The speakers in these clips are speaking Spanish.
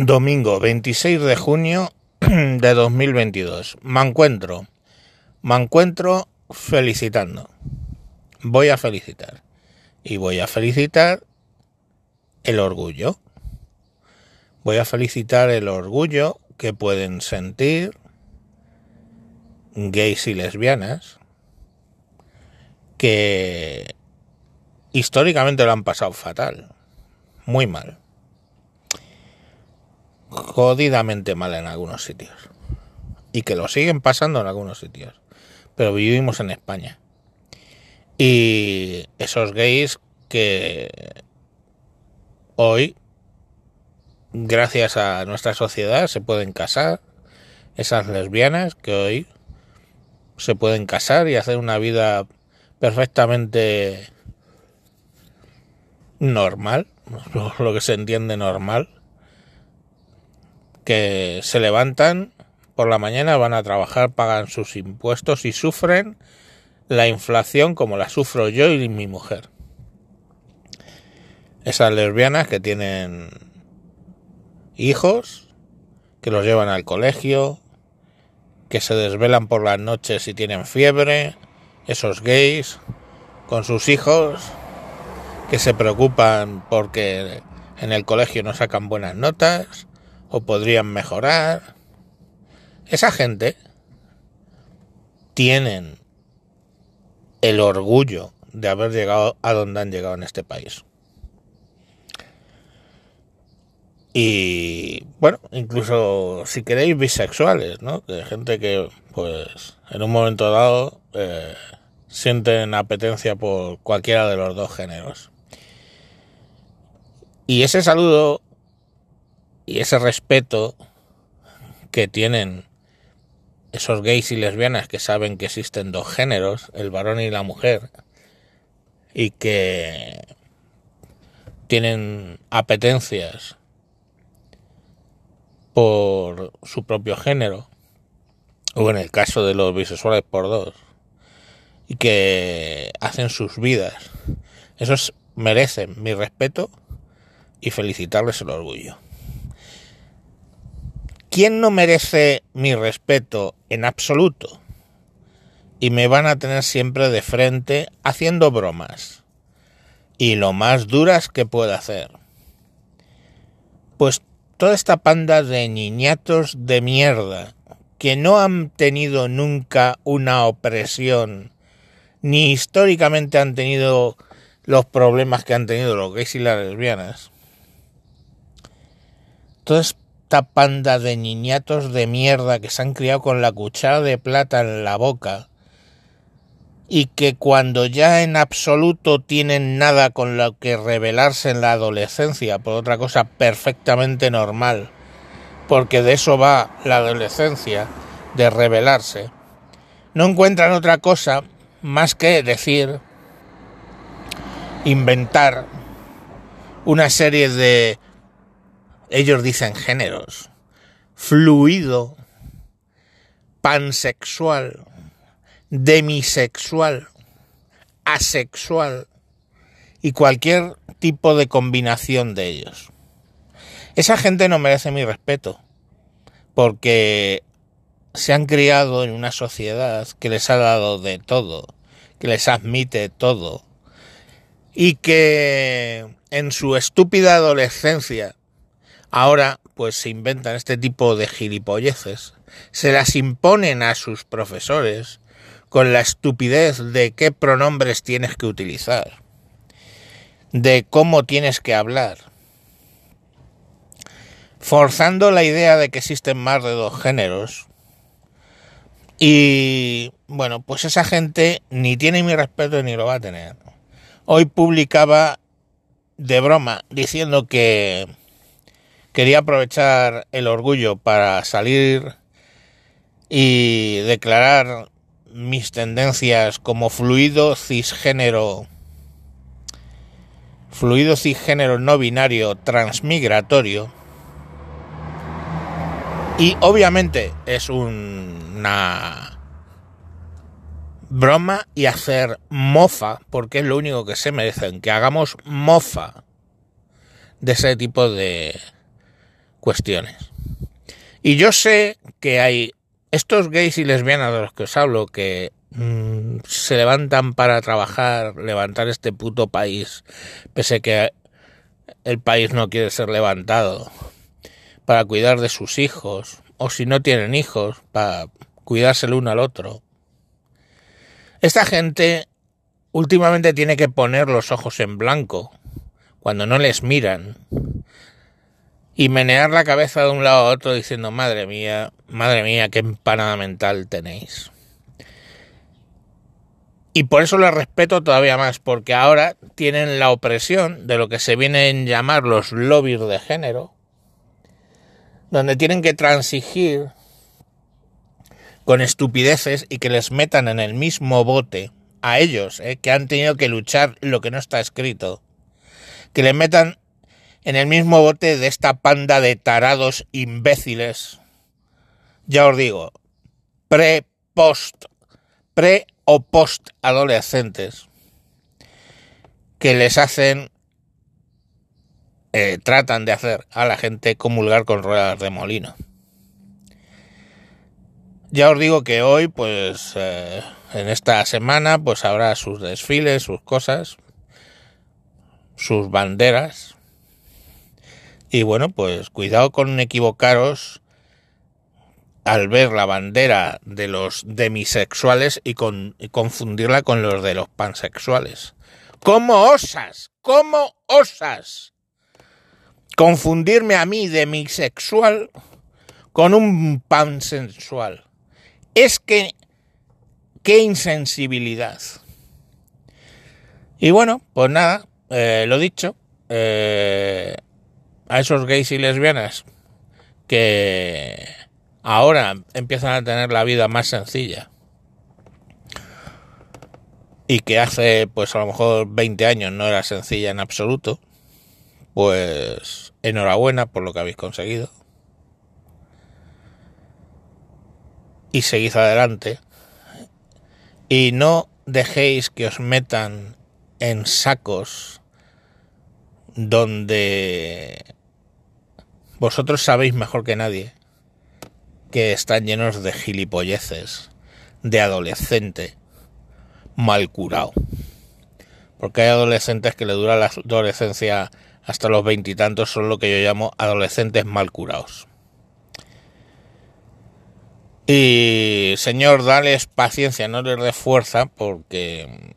Domingo 26 de junio de 2022. Me encuentro. Me encuentro felicitando. Voy a felicitar. Y voy a felicitar el orgullo. Voy a felicitar el orgullo que pueden sentir gays y lesbianas que históricamente lo han pasado fatal. Muy mal jodidamente mal en algunos sitios. Y que lo siguen pasando en algunos sitios. Pero vivimos en España. Y esos gays que hoy, gracias a nuestra sociedad, se pueden casar. Esas lesbianas que hoy se pueden casar y hacer una vida perfectamente normal, lo que se entiende normal que se levantan por la mañana, van a trabajar, pagan sus impuestos y sufren la inflación como la sufro yo y mi mujer. Esas lesbianas que tienen hijos, que los llevan al colegio, que se desvelan por las noches y tienen fiebre, esos gays con sus hijos, que se preocupan porque en el colegio no sacan buenas notas, o podrían mejorar. Esa gente tienen el orgullo de haber llegado a donde han llegado en este país. Y bueno, incluso si queréis bisexuales, ¿no? De gente que pues en un momento dado eh, sienten apetencia por cualquiera de los dos géneros. Y ese saludo y ese respeto que tienen esos gays y lesbianas que saben que existen dos géneros, el varón y la mujer, y que tienen apetencias por su propio género, o en el caso de los bisexuales por dos, y que hacen sus vidas. Esos merecen mi respeto y felicitarles el orgullo. ¿Quién no merece mi respeto en absoluto? Y me van a tener siempre de frente haciendo bromas. Y lo más duras que pueda hacer. Pues toda esta panda de niñatos de mierda que no han tenido nunca una opresión, ni históricamente han tenido los problemas que han tenido los gays y las lesbianas. Esta panda de niñatos de mierda que se han criado con la cuchara de plata en la boca y que cuando ya en absoluto tienen nada con lo que rebelarse en la adolescencia por otra cosa perfectamente normal, porque de eso va la adolescencia, de rebelarse, no encuentran otra cosa más que decir, inventar una serie de ellos dicen géneros, fluido, pansexual, demisexual, asexual. Y cualquier tipo de combinación de ellos. Esa gente no merece mi respeto, porque se han criado en una sociedad que les ha dado de todo, que les admite todo, y que en su estúpida adolescencia Ahora, pues se inventan este tipo de gilipolleces, se las imponen a sus profesores con la estupidez de qué pronombres tienes que utilizar, de cómo tienes que hablar, forzando la idea de que existen más de dos géneros. Y bueno, pues esa gente ni tiene mi respeto ni lo va a tener. Hoy publicaba de broma diciendo que quería aprovechar el orgullo para salir y declarar mis tendencias como fluido cisgénero. Fluido cisgénero no binario transmigratorio. Y obviamente es una broma y hacer mofa porque es lo único que se merecen que hagamos mofa de ese tipo de cuestiones. Y yo sé que hay estos gays y lesbianas de los que os hablo que mm, se levantan para trabajar, levantar este puto país, pese que el país no quiere ser levantado, para cuidar de sus hijos, o si no tienen hijos, para cuidarse el uno al otro. Esta gente últimamente tiene que poner los ojos en blanco cuando no les miran y menear la cabeza de un lado a otro diciendo, madre mía, madre mía, qué empanada mental tenéis. Y por eso les respeto todavía más, porque ahora tienen la opresión de lo que se vienen a llamar los lobbies de género, donde tienen que transigir con estupideces y que les metan en el mismo bote a ellos, eh, que han tenido que luchar lo que no está escrito, que le metan en el mismo bote de esta panda de tarados imbéciles. Ya os digo, pre, post, pre o post adolescentes que les hacen, eh, tratan de hacer a la gente comulgar con ruedas de molino. Ya os digo que hoy, pues, eh, en esta semana, pues habrá sus desfiles, sus cosas, sus banderas, y bueno, pues cuidado con equivocaros al ver la bandera de los demisexuales y, con, confundirla con los de los pansexuales. ¿Cómo osas? ¿Cómo osas? Confundirme a mí demisexual con un pansensual. Es que... ¡Qué insensibilidad! Y bueno, pues nada, eh, lo dicho. Eh, a esos gays y lesbianas que ahora empiezan a tener la vida más sencilla y que hace pues a lo mejor 20 años no era sencilla en absoluto, pues enhorabuena por lo que habéis conseguido. Y seguid adelante. Y no dejéis que os metan en sacos donde vosotros sabéis mejor que nadie que están llenos de gilipolleces, de adolescente mal curado. Porque hay adolescentes que le dura la adolescencia hasta los veintitantos, son lo que yo llamo adolescentes mal curados. Y señor, dales paciencia, no les dé fuerza, porque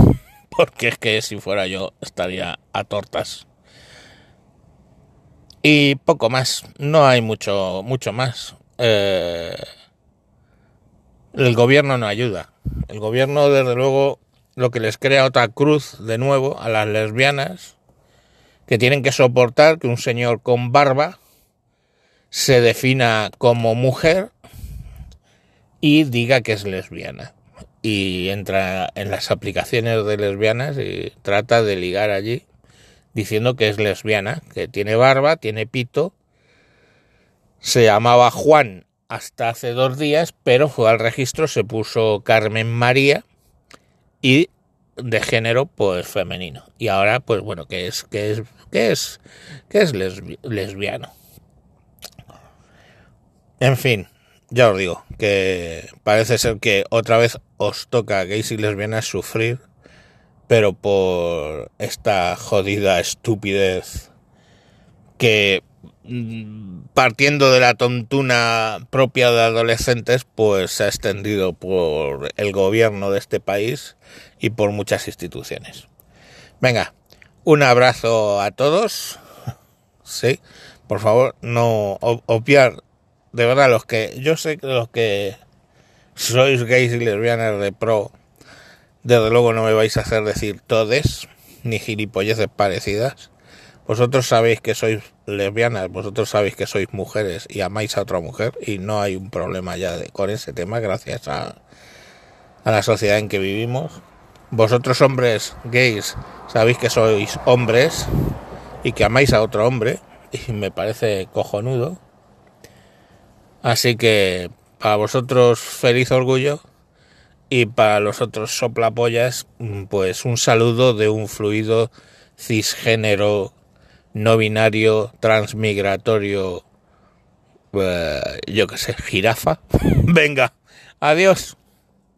porque es que si fuera yo estaría a tortas. Y poco más, no hay mucho, mucho más. Eh, el gobierno no ayuda. El gobierno, desde luego, lo que les crea otra cruz de nuevo a las lesbianas, que tienen que soportar que un señor con barba se defina como mujer y diga que es lesbiana. Y entra en las aplicaciones de lesbianas y trata de ligar allí diciendo que es lesbiana, que tiene barba, tiene pito, se llamaba Juan hasta hace dos días, pero fue al registro, se puso Carmen María y de género pues femenino. Y ahora pues bueno, que es que es que es que es lesbiano. En fin, ya os digo que parece ser que otra vez os toca gays y lesbianas sufrir pero por esta jodida estupidez que mm, partiendo de la tontuna propia de adolescentes, pues se ha extendido por el gobierno de este país y por muchas instituciones. Venga, un abrazo a todos. Sí, por favor, no obviar, de verdad, los que, yo sé que los que sois gays y lesbianas de pro, desde luego no me vais a hacer decir todes, ni gilipolleces parecidas. Vosotros sabéis que sois lesbianas, vosotros sabéis que sois mujeres y amáis a otra mujer y no hay un problema ya de, con ese tema gracias a, a la sociedad en que vivimos. Vosotros hombres gays sabéis que sois hombres y que amáis a otro hombre y me parece cojonudo. Así que para vosotros feliz orgullo y para los otros soplapollas, mm, pues un saludo de un fluido cisgénero, no binario, transmigratorio, eh, yo qué sé, jirafa. Venga, adiós.